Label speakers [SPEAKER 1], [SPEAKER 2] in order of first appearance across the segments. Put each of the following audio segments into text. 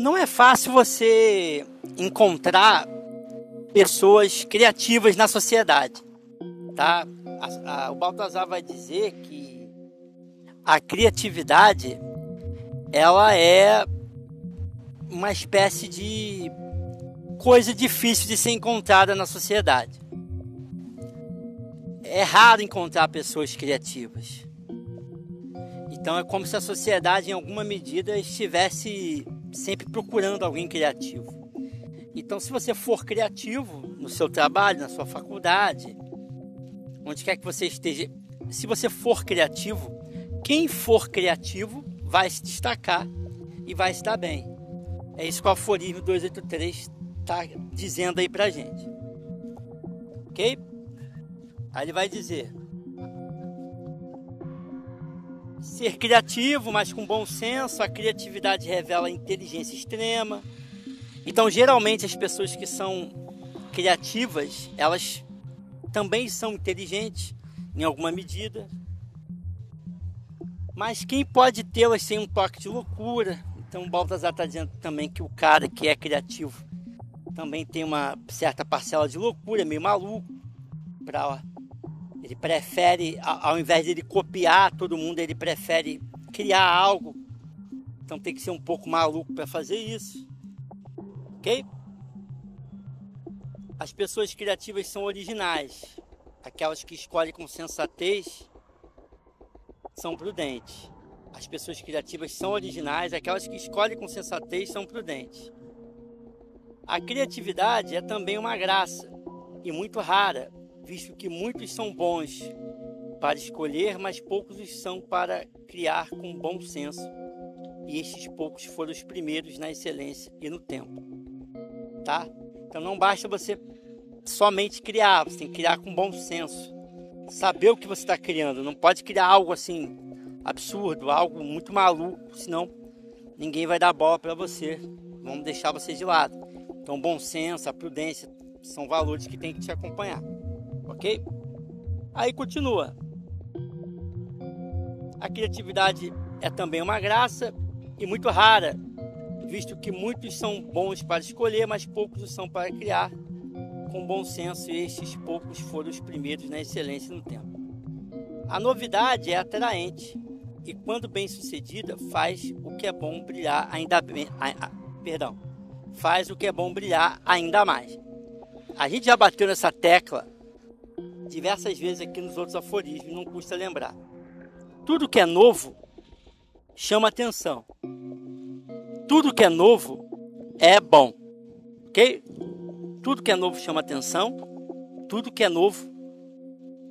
[SPEAKER 1] não é fácil você encontrar pessoas criativas na sociedade, tá? A, a, o Baltazar vai dizer que a criatividade ela é uma espécie de coisa difícil de ser encontrada na sociedade. É raro encontrar pessoas criativas. Então é como se a sociedade, em alguma medida, estivesse sempre procurando alguém criativo. Então, se você for criativo no seu trabalho, na sua faculdade, onde quer que você esteja, se você for criativo, quem for criativo vai se destacar e vai estar bem. É isso que o aforismo 283 está dizendo aí pra gente. Ok? Aí ele vai dizer: ser criativo, mas com bom senso, a criatividade revela inteligência extrema. Então, geralmente, as pessoas que são criativas, elas também são inteligentes em alguma medida. Mas quem pode tê-las sem um toque de loucura? Então, Baltazar está dizendo também que o cara que é criativo também tem uma certa parcela de loucura, meio maluco. Pra, ele prefere, ao invés de ele copiar todo mundo, ele prefere criar algo. Então tem que ser um pouco maluco para fazer isso. Ok? As pessoas criativas são originais. Aquelas que escolhem com sensatez são prudentes. As pessoas criativas são originais, aquelas que escolhem com sensatez são prudentes. A criatividade é também uma graça e muito rara, visto que muitos são bons para escolher, mas poucos são para criar com bom senso. E estes poucos foram os primeiros na excelência e no tempo. Tá? Então não basta você somente criar, você tem que criar com bom senso saber o que você está criando. Não pode criar algo assim absurdo, algo muito maluco, senão ninguém vai dar bola para você. Vamos deixar você de lado. Então, bom senso, a prudência são valores que tem que te acompanhar, ok? Aí continua. A criatividade é também uma graça e muito rara, visto que muitos são bons para escolher, mas poucos são para criar com bom senso, estes poucos foram os primeiros na excelência no tempo. A novidade é atraente e, quando bem sucedida, faz o que é bom brilhar ainda bem. Perdão, faz o que é bom brilhar ainda mais. A gente já bateu nessa tecla diversas vezes aqui nos outros aforismos, não custa lembrar. Tudo que é novo chama atenção. Tudo que é novo é bom. Ok? Tudo que é novo chama atenção, tudo que é novo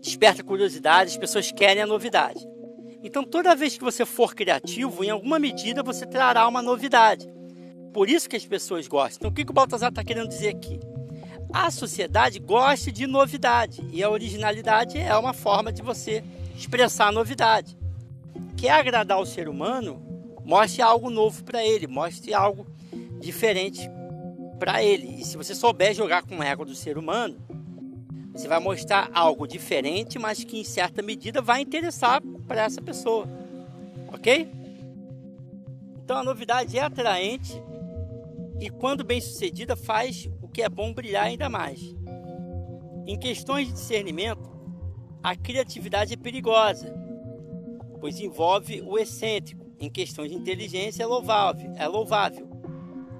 [SPEAKER 1] desperta curiosidade, as pessoas querem a novidade. Então, toda vez que você for criativo, em alguma medida você trará uma novidade. Por isso que as pessoas gostam. Então, o que, que o Baltazar está querendo dizer aqui? A sociedade gosta de novidade e a originalidade é uma forma de você expressar a novidade. Quer agradar o ser humano? Mostre algo novo para ele, mostre algo diferente para ele. E se você souber jogar com o ego do ser humano, você vai mostrar algo diferente, mas que em certa medida vai interessar para essa pessoa. Ok? Então a novidade é atraente e, quando bem sucedida, faz o que é bom brilhar ainda mais. Em questões de discernimento, a criatividade é perigosa, pois envolve o excêntrico. Em questões de inteligência, é louvável. É louvável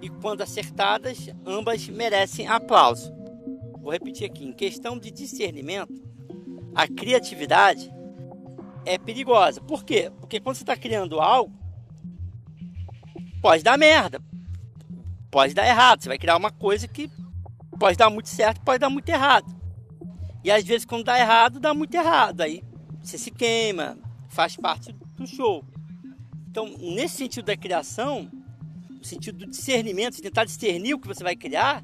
[SPEAKER 1] e, quando acertadas, ambas merecem aplauso. Vou repetir aqui: em questão de discernimento, a criatividade é perigosa. Por quê? Porque quando você está criando algo, pode dar merda, pode dar errado. Você vai criar uma coisa que pode dar muito certo, pode dar muito errado. E às vezes, quando dá errado, dá muito errado. Aí você se queima, faz parte do show. Então, nesse sentido da criação, no sentido do discernimento, de tentar discernir o que você vai criar,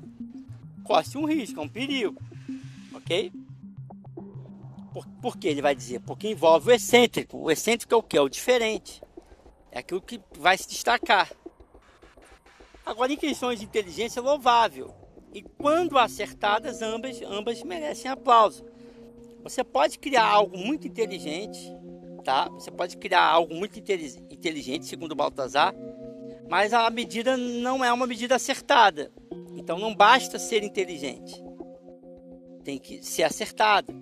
[SPEAKER 1] corre um risco, é um perigo. Ok? Por, por que ele vai dizer? Porque envolve o excêntrico. O excêntrico é o que? É o diferente. É aquilo que vai se destacar. Agora, em questões de inteligência, é louvável. E quando acertadas, ambas, ambas merecem aplauso. Você pode criar algo muito inteligente, tá? Você pode criar algo muito inteligente, segundo Baltazar, Mas a medida não é uma medida acertada. Então não basta ser inteligente. Tem que ser acertado.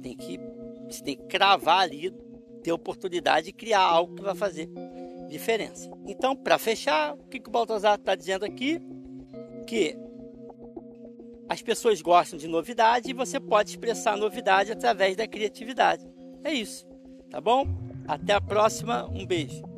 [SPEAKER 1] Tem que, você tem que cravar ali, ter oportunidade de criar algo que vai fazer diferença. Então, para fechar, o que, que o Baltazar está dizendo aqui? Que as pessoas gostam de novidade e você pode expressar novidade através da criatividade. É isso, tá bom? Até a próxima, um beijo.